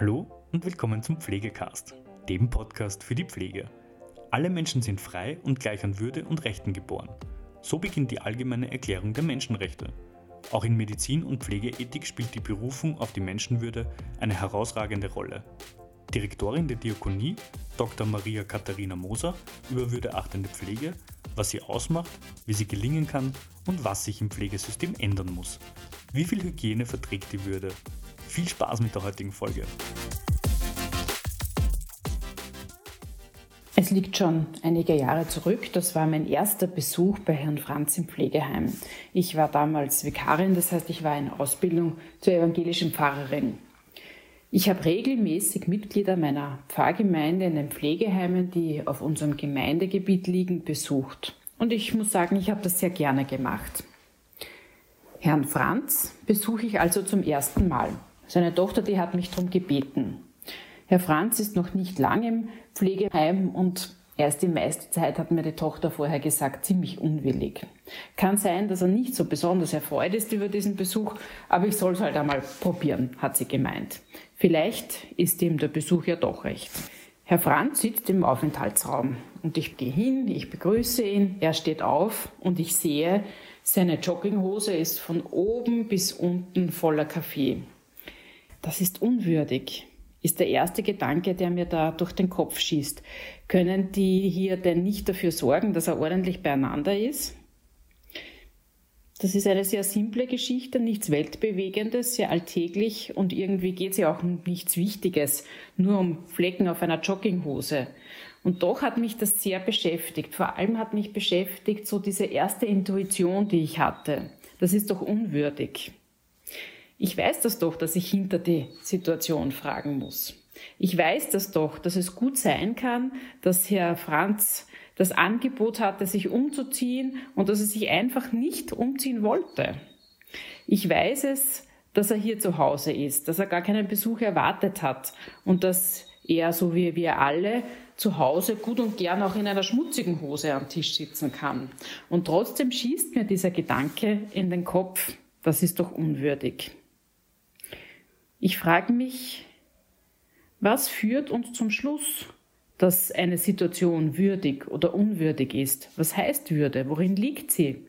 Hallo und willkommen zum Pflegecast, dem Podcast für die Pflege. Alle Menschen sind frei und gleich an Würde und Rechten geboren. So beginnt die allgemeine Erklärung der Menschenrechte. Auch in Medizin und Pflegeethik spielt die Berufung auf die Menschenwürde eine herausragende Rolle. Direktorin der Diakonie, Dr. Maria Katharina Moser, über würdeachtende Pflege, was sie ausmacht, wie sie gelingen kann und was sich im Pflegesystem ändern muss. Wie viel Hygiene verträgt die Würde? Viel Spaß mit der heutigen Folge. Es liegt schon einige Jahre zurück. Das war mein erster Besuch bei Herrn Franz im Pflegeheim. Ich war damals Vikarin, das heißt, ich war in Ausbildung zur evangelischen Pfarrerin. Ich habe regelmäßig Mitglieder meiner Pfarrgemeinde in den Pflegeheimen, die auf unserem Gemeindegebiet liegen, besucht. Und ich muss sagen, ich habe das sehr gerne gemacht. Herrn Franz besuche ich also zum ersten Mal. Seine Tochter, die hat mich darum gebeten. Herr Franz ist noch nicht lange im Pflegeheim und erst die meiste Zeit hat mir die Tochter vorher gesagt, ziemlich unwillig. Kann sein, dass er nicht so besonders erfreut ist über diesen Besuch, aber ich soll es halt einmal probieren, hat sie gemeint. Vielleicht ist ihm der Besuch ja doch recht. Herr Franz sitzt im Aufenthaltsraum und ich gehe hin, ich begrüße ihn, er steht auf und ich sehe, seine Jogginghose ist von oben bis unten voller Kaffee. Das ist unwürdig, ist der erste Gedanke, der mir da durch den Kopf schießt. Können die hier denn nicht dafür sorgen, dass er ordentlich beieinander ist? Das ist eine sehr simple Geschichte, nichts Weltbewegendes, sehr alltäglich und irgendwie geht es ja auch um nichts Wichtiges, nur um Flecken auf einer Jogginghose. Und doch hat mich das sehr beschäftigt. Vor allem hat mich beschäftigt so diese erste Intuition, die ich hatte. Das ist doch unwürdig. Ich weiß das doch, dass ich hinter die Situation fragen muss. Ich weiß das doch, dass es gut sein kann, dass Herr Franz das Angebot hatte, sich umzuziehen und dass er sich einfach nicht umziehen wollte. Ich weiß es, dass er hier zu Hause ist, dass er gar keinen Besuch erwartet hat und dass er, so wie wir alle, zu Hause gut und gern auch in einer schmutzigen Hose am Tisch sitzen kann. Und trotzdem schießt mir dieser Gedanke in den Kopf, das ist doch unwürdig. Ich frage mich, was führt uns zum Schluss, dass eine Situation würdig oder unwürdig ist? Was heißt Würde? Worin liegt sie?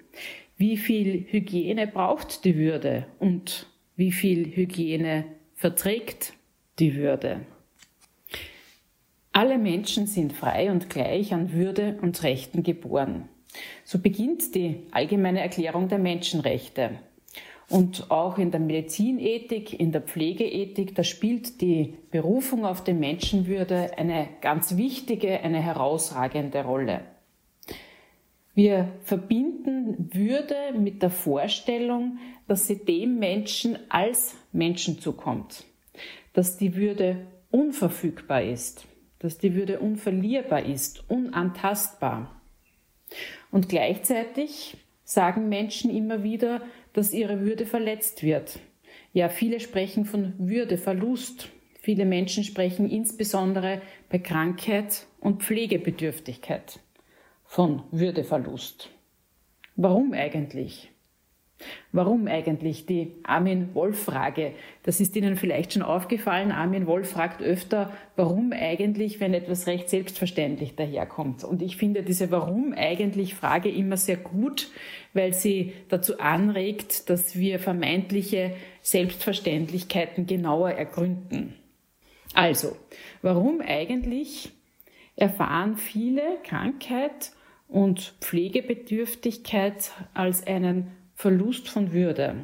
Wie viel Hygiene braucht die Würde und wie viel Hygiene verträgt die Würde? Alle Menschen sind frei und gleich an Würde und Rechten geboren. So beginnt die allgemeine Erklärung der Menschenrechte. Und auch in der Medizinethik, in der Pflegeethik, da spielt die Berufung auf die Menschenwürde eine ganz wichtige, eine herausragende Rolle. Wir verbinden Würde mit der Vorstellung, dass sie dem Menschen als Menschen zukommt, dass die Würde unverfügbar ist, dass die Würde unverlierbar ist, unantastbar. Und gleichzeitig sagen Menschen immer wieder, dass ihre Würde verletzt wird. Ja, viele sprechen von Würdeverlust. Viele Menschen sprechen insbesondere bei Krankheit und Pflegebedürftigkeit von Würdeverlust. Warum eigentlich? Warum eigentlich die Armin-Wolf-Frage? Das ist Ihnen vielleicht schon aufgefallen. Armin Wolf fragt öfter, warum eigentlich, wenn etwas recht selbstverständlich daherkommt. Und ich finde diese Warum eigentlich Frage immer sehr gut, weil sie dazu anregt, dass wir vermeintliche Selbstverständlichkeiten genauer ergründen. Also, warum eigentlich erfahren viele Krankheit und Pflegebedürftigkeit als einen Verlust von Würde.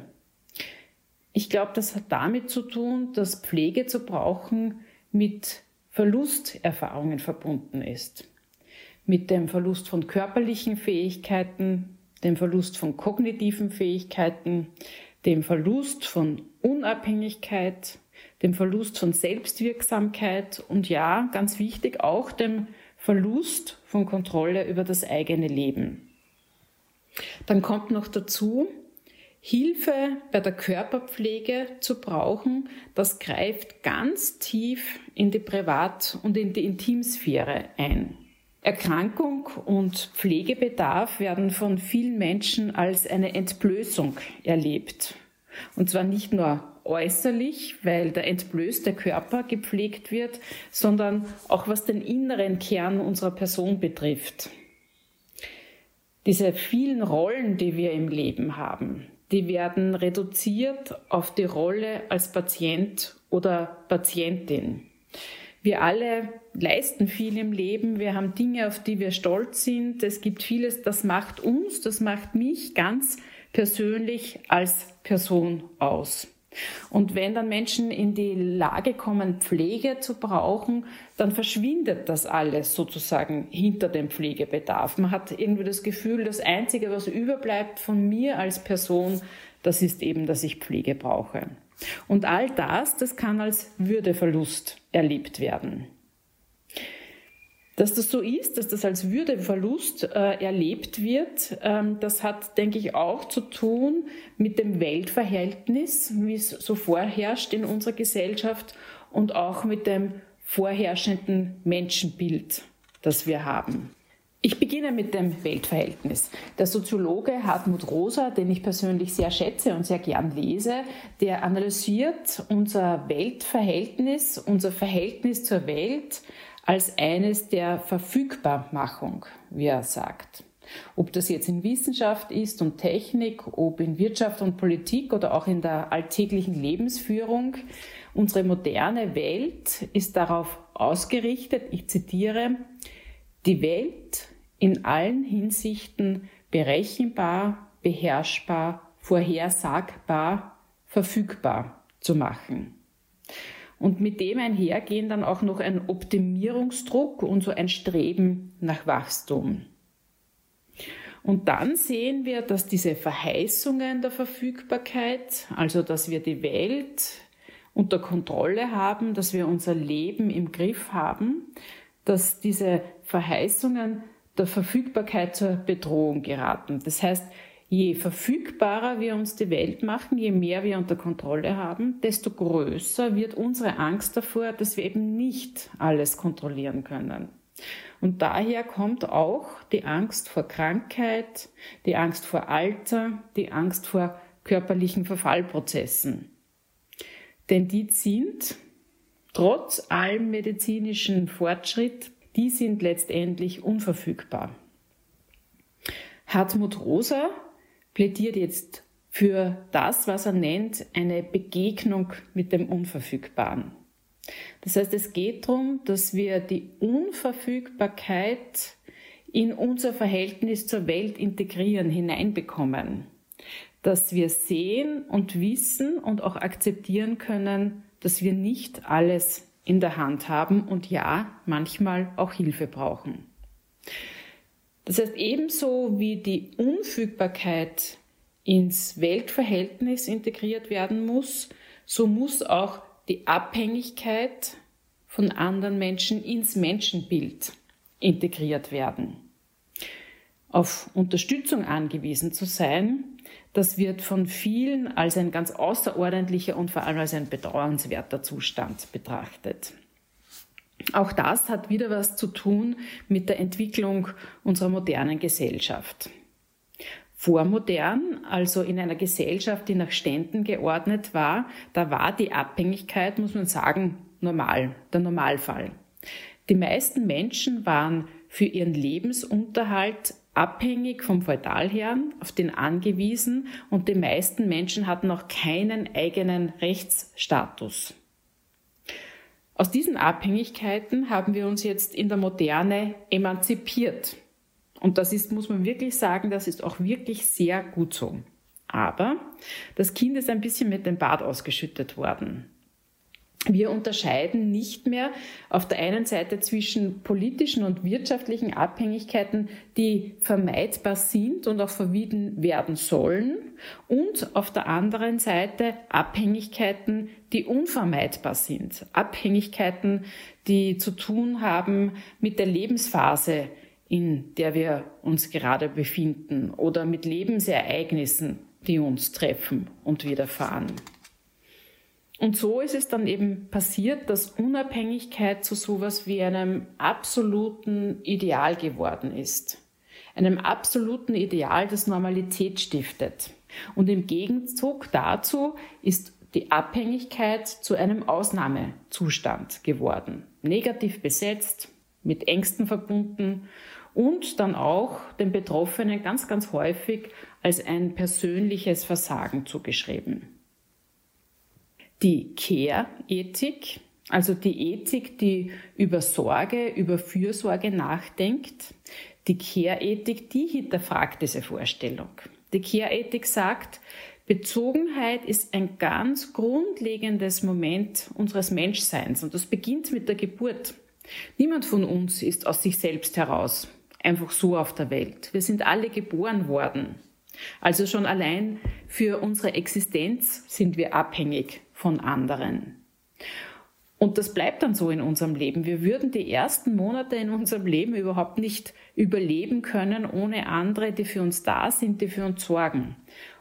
Ich glaube, das hat damit zu tun, dass Pflege zu brauchen mit Verlusterfahrungen verbunden ist. Mit dem Verlust von körperlichen Fähigkeiten, dem Verlust von kognitiven Fähigkeiten, dem Verlust von Unabhängigkeit, dem Verlust von Selbstwirksamkeit und ja, ganz wichtig, auch dem Verlust von Kontrolle über das eigene Leben. Dann kommt noch dazu, Hilfe bei der Körperpflege zu brauchen, das greift ganz tief in die Privat- und in die Intimsphäre ein. Erkrankung und Pflegebedarf werden von vielen Menschen als eine Entblößung erlebt. Und zwar nicht nur äußerlich, weil der entblößte Körper gepflegt wird, sondern auch was den inneren Kern unserer Person betrifft. Diese vielen Rollen, die wir im Leben haben, die werden reduziert auf die Rolle als Patient oder Patientin. Wir alle leisten viel im Leben, wir haben Dinge, auf die wir stolz sind. Es gibt vieles, das macht uns, das macht mich ganz persönlich als Person aus. Und wenn dann Menschen in die Lage kommen, Pflege zu brauchen, dann verschwindet das alles sozusagen hinter dem Pflegebedarf. Man hat irgendwie das Gefühl, das Einzige, was überbleibt von mir als Person, das ist eben, dass ich Pflege brauche. Und all das, das kann als Würdeverlust erlebt werden. Dass das so ist, dass das als Würdeverlust äh, erlebt wird, ähm, das hat, denke ich, auch zu tun mit dem Weltverhältnis, wie es so vorherrscht in unserer Gesellschaft und auch mit dem vorherrschenden Menschenbild, das wir haben. Ich beginne mit dem Weltverhältnis. Der Soziologe Hartmut Rosa, den ich persönlich sehr schätze und sehr gern lese, der analysiert unser Weltverhältnis, unser Verhältnis zur Welt als eines der Verfügbarmachung, wie er sagt. Ob das jetzt in Wissenschaft ist und Technik, ob in Wirtschaft und Politik oder auch in der alltäglichen Lebensführung, unsere moderne Welt ist darauf ausgerichtet, ich zitiere, die Welt in allen Hinsichten berechenbar, beherrschbar, vorhersagbar, verfügbar zu machen. Und mit dem einhergehen dann auch noch ein Optimierungsdruck und so ein Streben nach Wachstum. Und dann sehen wir, dass diese Verheißungen der Verfügbarkeit, also dass wir die Welt unter Kontrolle haben, dass wir unser Leben im Griff haben, dass diese Verheißungen der Verfügbarkeit zur Bedrohung geraten. Das heißt, Je verfügbarer wir uns die Welt machen, je mehr wir unter Kontrolle haben, desto größer wird unsere Angst davor, dass wir eben nicht alles kontrollieren können. Und daher kommt auch die Angst vor Krankheit, die Angst vor Alter, die Angst vor körperlichen Verfallprozessen. Denn die sind, trotz allem medizinischen Fortschritt, die sind letztendlich unverfügbar. Hartmut Rosa plädiert jetzt für das, was er nennt, eine Begegnung mit dem Unverfügbaren. Das heißt, es geht darum, dass wir die Unverfügbarkeit in unser Verhältnis zur Welt integrieren, hineinbekommen. Dass wir sehen und wissen und auch akzeptieren können, dass wir nicht alles in der Hand haben und ja, manchmal auch Hilfe brauchen. Das heißt, ebenso wie die Unfügbarkeit ins Weltverhältnis integriert werden muss, so muss auch die Abhängigkeit von anderen Menschen ins Menschenbild integriert werden. Auf Unterstützung angewiesen zu sein, das wird von vielen als ein ganz außerordentlicher und vor allem als ein bedauernswerter Zustand betrachtet. Auch das hat wieder was zu tun mit der Entwicklung unserer modernen Gesellschaft. Vormodern, also in einer Gesellschaft, die nach Ständen geordnet war, da war die Abhängigkeit, muss man sagen, normal, der Normalfall. Die meisten Menschen waren für ihren Lebensunterhalt abhängig vom Feudalherrn, auf den angewiesen und die meisten Menschen hatten auch keinen eigenen Rechtsstatus. Aus diesen Abhängigkeiten haben wir uns jetzt in der Moderne emanzipiert. Und das ist, muss man wirklich sagen, das ist auch wirklich sehr gut so. Aber das Kind ist ein bisschen mit dem Bad ausgeschüttet worden. Wir unterscheiden nicht mehr auf der einen Seite zwischen politischen und wirtschaftlichen Abhängigkeiten, die vermeidbar sind und auch verwieden werden sollen, und auf der anderen Seite Abhängigkeiten, die unvermeidbar sind. Abhängigkeiten, die zu tun haben mit der Lebensphase, in der wir uns gerade befinden, oder mit Lebensereignissen, die uns treffen und widerfahren. Und so ist es dann eben passiert, dass Unabhängigkeit zu sowas wie einem absoluten Ideal geworden ist. Einem absoluten Ideal, das Normalität stiftet. Und im Gegenzug dazu ist die Abhängigkeit zu einem Ausnahmezustand geworden. Negativ besetzt, mit Ängsten verbunden und dann auch den Betroffenen ganz, ganz häufig als ein persönliches Versagen zugeschrieben. Die Care-Ethik, also die Ethik, die über Sorge, über Fürsorge nachdenkt, die Care-Ethik, die hinterfragt diese Vorstellung. Die Care-Ethik sagt, Bezogenheit ist ein ganz grundlegendes Moment unseres Menschseins und das beginnt mit der Geburt. Niemand von uns ist aus sich selbst heraus einfach so auf der Welt. Wir sind alle geboren worden. Also schon allein für unsere Existenz sind wir abhängig von anderen. Und das bleibt dann so in unserem Leben. Wir würden die ersten Monate in unserem Leben überhaupt nicht überleben können ohne andere, die für uns da sind, die für uns sorgen.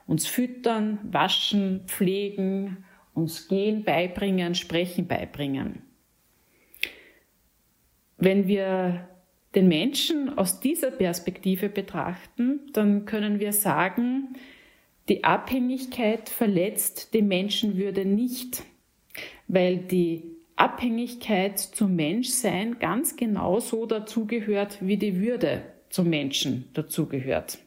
Uns füttern, waschen, pflegen, uns gehen beibringen, sprechen beibringen. Wenn wir den Menschen aus dieser Perspektive betrachten, dann können wir sagen, die Abhängigkeit verletzt die Menschenwürde nicht, weil die Abhängigkeit zum Menschsein ganz genauso dazugehört, wie die Würde zum Menschen dazugehört.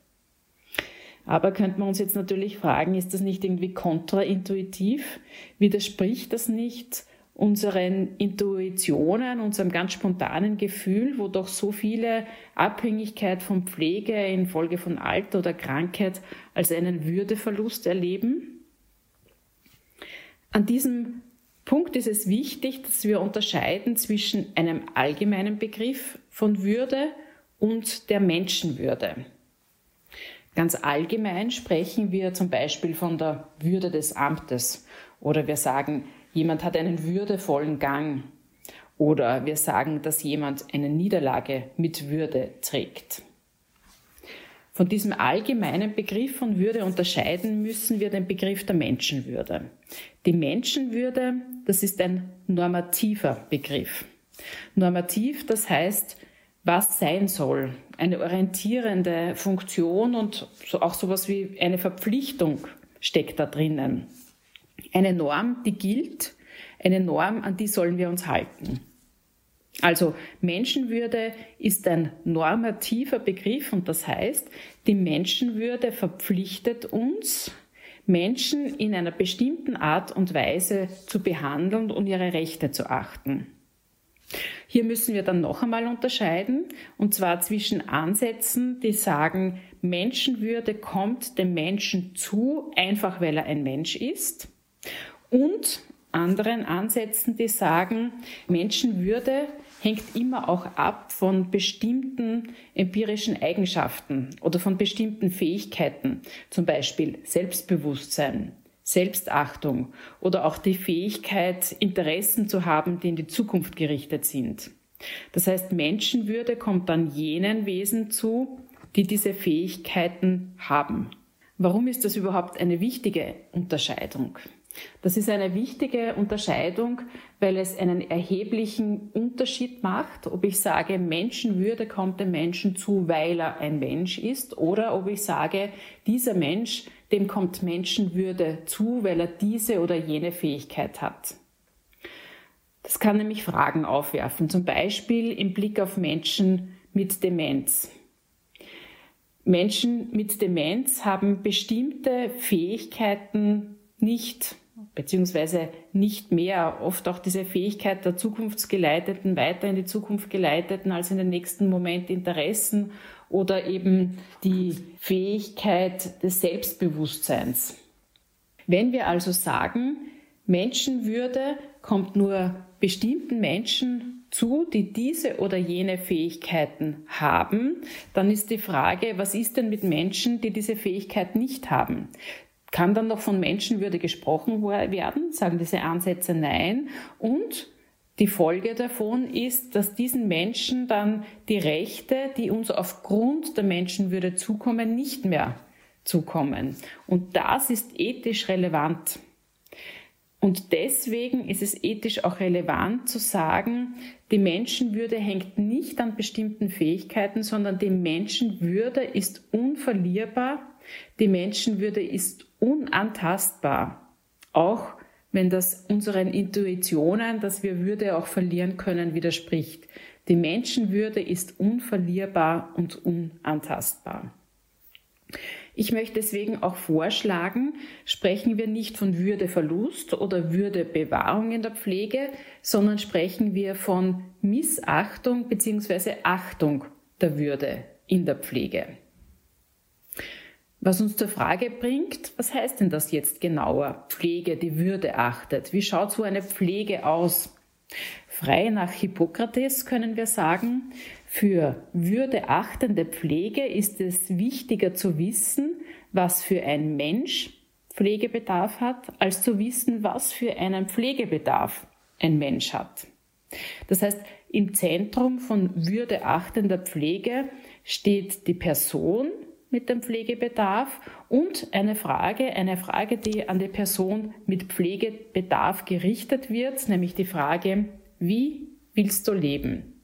Aber könnte man uns jetzt natürlich fragen, ist das nicht irgendwie kontraintuitiv? Widerspricht das nicht unseren Intuitionen, unserem ganz spontanen Gefühl, wo doch so viele Abhängigkeit von Pflege infolge von Alter oder Krankheit als einen Würdeverlust erleben. An diesem Punkt ist es wichtig, dass wir unterscheiden zwischen einem allgemeinen Begriff von Würde und der Menschenwürde. Ganz allgemein sprechen wir zum Beispiel von der Würde des Amtes oder wir sagen, jemand hat einen würdevollen Gang oder wir sagen, dass jemand eine Niederlage mit Würde trägt. Von diesem allgemeinen Begriff von Würde unterscheiden müssen wir den Begriff der Menschenwürde. Die Menschenwürde, das ist ein normativer Begriff. Normativ, das heißt, was sein soll, eine orientierende Funktion und auch sowas wie eine Verpflichtung steckt da drinnen eine Norm, die gilt, eine Norm, an die sollen wir uns halten. Also Menschenwürde ist ein normativer Begriff und das heißt, die Menschenwürde verpflichtet uns, Menschen in einer bestimmten Art und Weise zu behandeln und ihre Rechte zu achten. Hier müssen wir dann noch einmal unterscheiden, und zwar zwischen Ansätzen, die sagen, Menschenwürde kommt dem Menschen zu, einfach weil er ein Mensch ist, und anderen Ansätzen, die sagen, Menschenwürde hängt immer auch ab von bestimmten empirischen Eigenschaften oder von bestimmten Fähigkeiten, zum Beispiel Selbstbewusstsein, Selbstachtung oder auch die Fähigkeit, Interessen zu haben, die in die Zukunft gerichtet sind. Das heißt, Menschenwürde kommt dann jenen Wesen zu, die diese Fähigkeiten haben. Warum ist das überhaupt eine wichtige Unterscheidung? Das ist eine wichtige Unterscheidung, weil es einen erheblichen Unterschied macht, ob ich sage, Menschenwürde kommt dem Menschen zu, weil er ein Mensch ist, oder ob ich sage, dieser Mensch, dem kommt Menschenwürde zu, weil er diese oder jene Fähigkeit hat. Das kann nämlich Fragen aufwerfen, zum Beispiel im Blick auf Menschen mit Demenz. Menschen mit Demenz haben bestimmte Fähigkeiten nicht beziehungsweise nicht mehr, oft auch diese Fähigkeit der Zukunftsgeleiteten, weiter in die Zukunft geleiteten als in den nächsten Moment Interessen oder eben die Fähigkeit des Selbstbewusstseins. Wenn wir also sagen, Menschenwürde kommt nur bestimmten Menschen zu, die diese oder jene Fähigkeiten haben, dann ist die Frage, was ist denn mit Menschen, die diese Fähigkeit nicht haben? Kann dann noch von Menschenwürde gesprochen werden? Sagen diese Ansätze nein. Und die Folge davon ist, dass diesen Menschen dann die Rechte, die uns aufgrund der Menschenwürde zukommen, nicht mehr zukommen. Und das ist ethisch relevant. Und deswegen ist es ethisch auch relevant zu sagen, die Menschenwürde hängt nicht an bestimmten Fähigkeiten, sondern die Menschenwürde ist unverlierbar Die Menschenwürde ist unantastbar, auch wenn das unseren Intuitionen, dass wir Würde auch verlieren können, widerspricht. Die Menschenwürde ist unverlierbar und unantastbar. Ich möchte deswegen auch vorschlagen, sprechen wir nicht von Würdeverlust oder Würdebewahrung in der Pflege, sondern sprechen wir von Missachtung bzw. Achtung der Würde in der Pflege. Was uns zur Frage bringt, was heißt denn das jetzt genauer? Pflege, die Würde achtet. Wie schaut so eine Pflege aus? Frei nach Hippokrates können wir sagen, für würdeachtende Pflege ist es wichtiger zu wissen, was für ein Mensch Pflegebedarf hat, als zu wissen, was für einen Pflegebedarf ein Mensch hat. Das heißt, im Zentrum von würdeachtender Pflege steht die Person mit dem Pflegebedarf und eine Frage, eine Frage, die an die Person mit Pflegebedarf gerichtet wird, nämlich die Frage, wie willst du leben?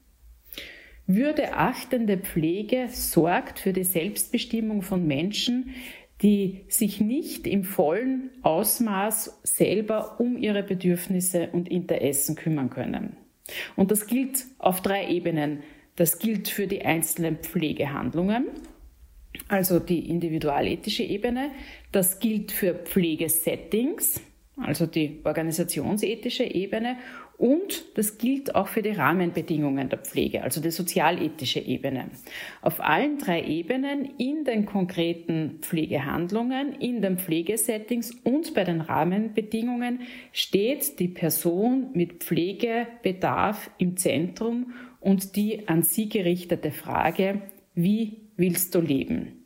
Würdeachtende Pflege sorgt für die Selbstbestimmung von Menschen, die sich nicht im vollen Ausmaß selber um ihre Bedürfnisse und Interessen kümmern können. Und das gilt auf drei Ebenen. Das gilt für die einzelnen Pflegehandlungen, also die individualethische Ebene. Das gilt für Pflegesettings, also die organisationsethische Ebene. Und das gilt auch für die Rahmenbedingungen der Pflege, also die sozialethische Ebene. Auf allen drei Ebenen, in den konkreten Pflegehandlungen, in den Pflegesettings und bei den Rahmenbedingungen steht die Person mit Pflegebedarf im Zentrum und die an sie gerichtete Frage, wie willst du leben?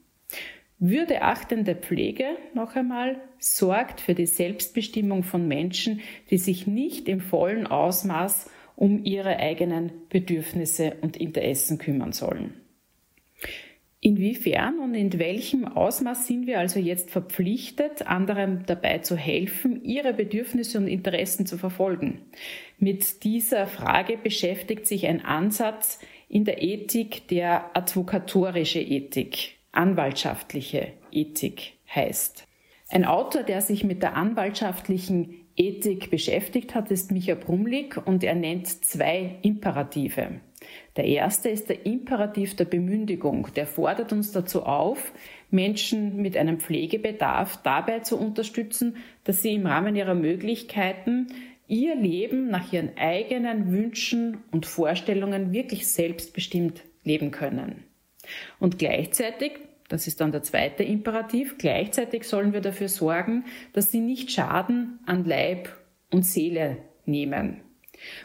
Würdeachtende Pflege, noch einmal, sorgt für die Selbstbestimmung von Menschen, die sich nicht im vollen Ausmaß um ihre eigenen Bedürfnisse und Interessen kümmern sollen. Inwiefern und in welchem Ausmaß sind wir also jetzt verpflichtet, anderen dabei zu helfen, ihre Bedürfnisse und Interessen zu verfolgen? Mit dieser Frage beschäftigt sich ein Ansatz in der Ethik, der advokatorische Ethik anwaltschaftliche Ethik heißt. Ein Autor, der sich mit der anwaltschaftlichen Ethik beschäftigt hat, ist Micha Brumlik und er nennt zwei Imperative. Der erste ist der Imperativ der Bemündigung. Der fordert uns dazu auf, Menschen mit einem Pflegebedarf dabei zu unterstützen, dass sie im Rahmen ihrer Möglichkeiten ihr Leben nach ihren eigenen Wünschen und Vorstellungen wirklich selbstbestimmt leben können. Und gleichzeitig, das ist dann der zweite Imperativ, gleichzeitig sollen wir dafür sorgen, dass sie nicht Schaden an Leib und Seele nehmen.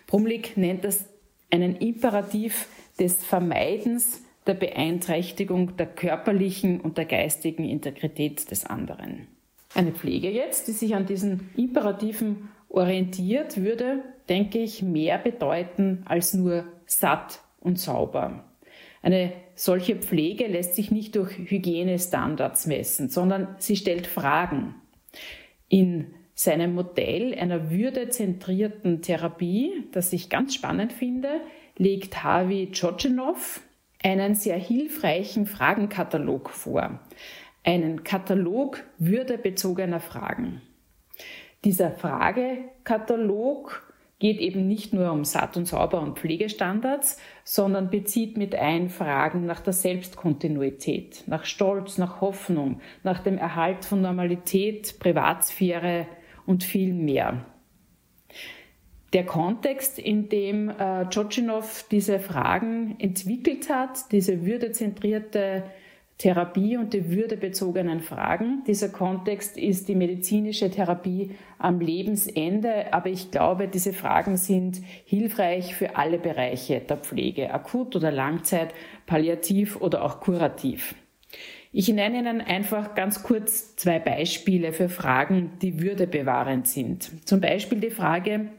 Brumlik nennt das einen Imperativ des Vermeidens der Beeinträchtigung der körperlichen und der geistigen Integrität des anderen. Eine Pflege jetzt, die sich an diesen Imperativen orientiert, würde, denke ich, mehr bedeuten als nur satt und sauber. Eine solche Pflege lässt sich nicht durch Hygienestandards messen, sondern sie stellt Fragen. In seinem Modell einer würdezentrierten Therapie, das ich ganz spannend finde, legt Harvey Djodjenov einen sehr hilfreichen Fragenkatalog vor. Einen Katalog würdebezogener Fragen. Dieser Fragekatalog geht eben nicht nur um Satt und Sauber und Pflegestandards, sondern bezieht mit ein Fragen nach der Selbstkontinuität, nach Stolz, nach Hoffnung, nach dem Erhalt von Normalität, Privatsphäre und viel mehr. Der Kontext, in dem äh, Tschotschinow diese Fragen entwickelt hat, diese würdezentrierte Therapie und die würdebezogenen Fragen. Dieser Kontext ist die medizinische Therapie am Lebensende, aber ich glaube, diese Fragen sind hilfreich für alle Bereiche der Pflege, akut oder Langzeit, palliativ oder auch kurativ. Ich nenne Ihnen einfach ganz kurz zwei Beispiele für Fragen, die würdebewahrend sind. Zum Beispiel die Frage,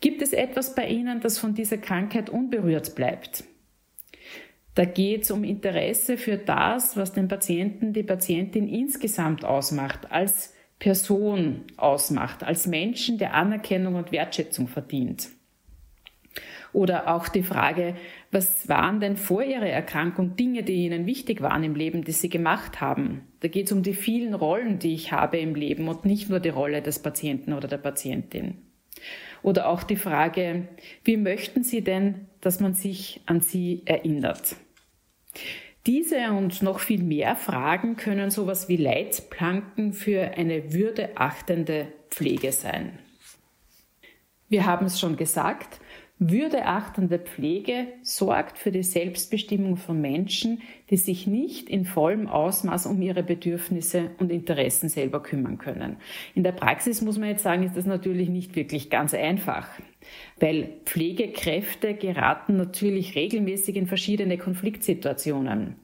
gibt es etwas bei Ihnen, das von dieser Krankheit unberührt bleibt? Da geht es um Interesse für das, was den Patienten, die Patientin insgesamt ausmacht, als Person ausmacht, als Menschen, der Anerkennung und Wertschätzung verdient. Oder auch die Frage, was waren denn vor Ihrer Erkrankung Dinge, die Ihnen wichtig waren im Leben, die Sie gemacht haben? Da geht es um die vielen Rollen, die ich habe im Leben und nicht nur die Rolle des Patienten oder der Patientin. Oder auch die Frage, wie möchten Sie denn, dass man sich an Sie erinnert? Diese und noch viel mehr Fragen können sowas wie Leitplanken für eine würdeachtende Pflege sein. Wir haben es schon gesagt, würdeachtende Pflege sorgt für die Selbstbestimmung von Menschen, die sich nicht in vollem Ausmaß um ihre Bedürfnisse und Interessen selber kümmern können. In der Praxis muss man jetzt sagen, ist das natürlich nicht wirklich ganz einfach, weil Pflegekräfte geraten natürlich regelmäßig in verschiedene Konfliktsituationen.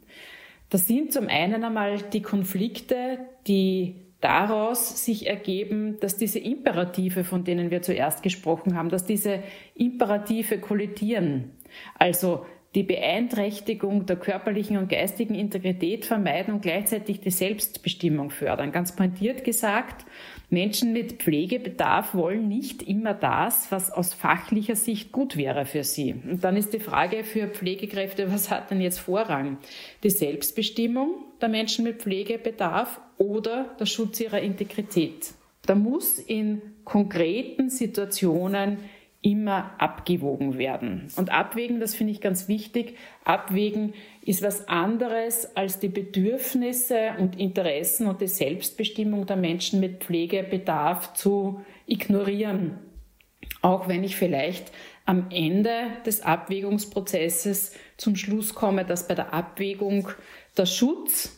Das sind zum einen einmal die Konflikte, die daraus sich ergeben, dass diese Imperative, von denen wir zuerst gesprochen haben, dass diese Imperative kollidieren. Also die Beeinträchtigung der körperlichen und geistigen Integrität vermeiden und gleichzeitig die Selbstbestimmung fördern. Ganz pointiert gesagt, Menschen mit Pflegebedarf wollen nicht immer das, was aus fachlicher Sicht gut wäre für sie. Und dann ist die Frage für Pflegekräfte, was hat denn jetzt Vorrang? Die Selbstbestimmung der Menschen mit Pflegebedarf oder der Schutz ihrer Integrität? Da muss in konkreten Situationen immer abgewogen werden. Und abwägen, das finde ich ganz wichtig, abwägen ist was anderes als die Bedürfnisse und Interessen und die Selbstbestimmung der Menschen mit Pflegebedarf zu ignorieren. Auch wenn ich vielleicht am Ende des Abwägungsprozesses zum Schluss komme, dass bei der Abwägung der Schutz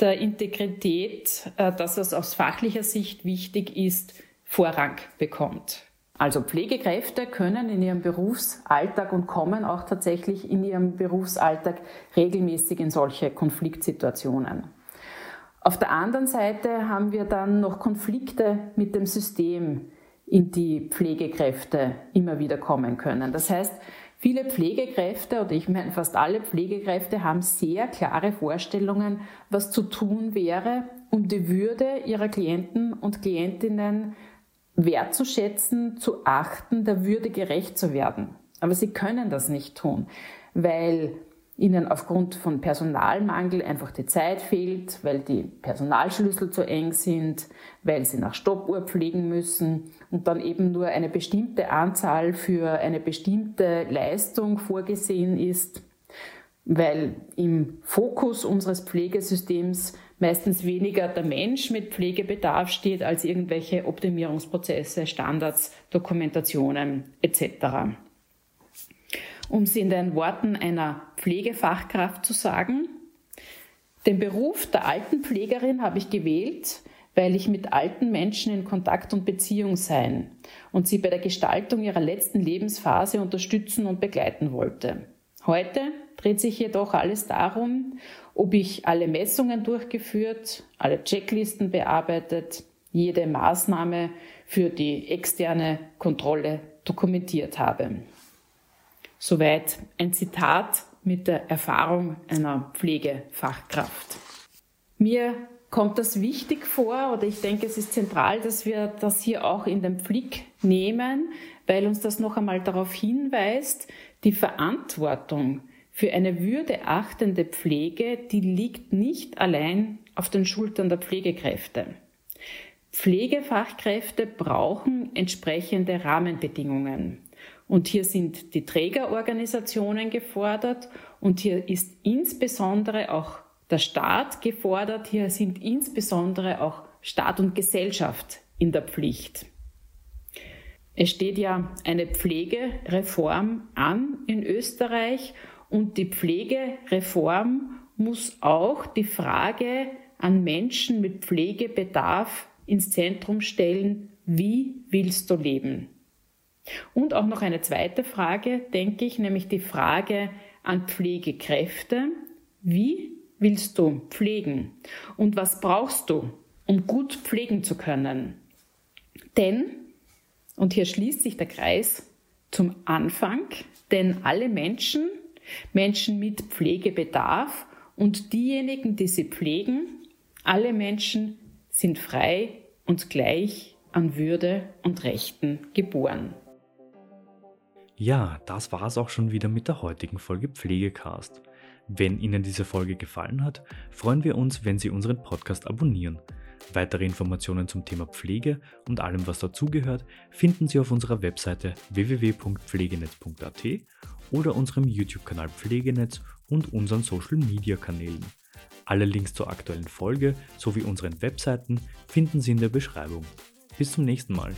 der Integrität, äh, das, was aus fachlicher Sicht wichtig ist, Vorrang bekommt. Also Pflegekräfte können in ihrem Berufsalltag und kommen auch tatsächlich in ihrem Berufsalltag regelmäßig in solche Konfliktsituationen. Auf der anderen Seite haben wir dann noch Konflikte mit dem System, in die Pflegekräfte immer wieder kommen können. Das heißt, viele Pflegekräfte oder ich meine fast alle Pflegekräfte haben sehr klare Vorstellungen, was zu tun wäre, um die Würde ihrer Klienten und Klientinnen wertzuschätzen, zu achten, der Würde gerecht zu werden. Aber sie können das nicht tun, weil ihnen aufgrund von Personalmangel einfach die Zeit fehlt, weil die Personalschlüssel zu eng sind, weil sie nach Stoppuhr pflegen müssen und dann eben nur eine bestimmte Anzahl für eine bestimmte Leistung vorgesehen ist, weil im Fokus unseres Pflegesystems meistens weniger der Mensch mit Pflegebedarf steht als irgendwelche Optimierungsprozesse, Standards, Dokumentationen etc. Um es in den Worten einer Pflegefachkraft zu sagen, den Beruf der Altenpflegerin habe ich gewählt, weil ich mit alten Menschen in Kontakt und Beziehung sein und sie bei der Gestaltung ihrer letzten Lebensphase unterstützen und begleiten wollte. Heute dreht sich jedoch alles darum, ob ich alle Messungen durchgeführt, alle Checklisten bearbeitet, jede Maßnahme für die externe Kontrolle dokumentiert habe. Soweit ein Zitat mit der Erfahrung einer Pflegefachkraft. Mir kommt das wichtig vor oder ich denke, es ist zentral, dass wir das hier auch in den Blick nehmen, weil uns das noch einmal darauf hinweist, die Verantwortung für eine würdeachtende Pflege, die liegt nicht allein auf den Schultern der Pflegekräfte. Pflegefachkräfte brauchen entsprechende Rahmenbedingungen. Und hier sind die Trägerorganisationen gefordert und hier ist insbesondere auch der Staat gefordert, hier sind insbesondere auch Staat und Gesellschaft in der Pflicht. Es steht ja eine Pflegereform an in Österreich und die Pflegereform muss auch die Frage an Menschen mit Pflegebedarf ins Zentrum stellen, wie willst du leben? Und auch noch eine zweite Frage, denke ich, nämlich die Frage an Pflegekräfte, wie willst du pflegen und was brauchst du, um gut pflegen zu können? Denn, und hier schließt sich der Kreis zum Anfang, denn alle Menschen Menschen mit Pflegebedarf und diejenigen, die sie pflegen, alle Menschen sind frei und gleich an Würde und Rechten geboren. Ja, das war es auch schon wieder mit der heutigen Folge Pflegecast. Wenn Ihnen diese Folge gefallen hat, freuen wir uns, wenn Sie unseren Podcast abonnieren. Weitere Informationen zum Thema Pflege und allem, was dazugehört, finden Sie auf unserer Webseite www.pflegenetz.at oder unserem YouTube-Kanal Pflegenetz und unseren Social-Media-Kanälen. Alle Links zur aktuellen Folge sowie unseren Webseiten finden Sie in der Beschreibung. Bis zum nächsten Mal.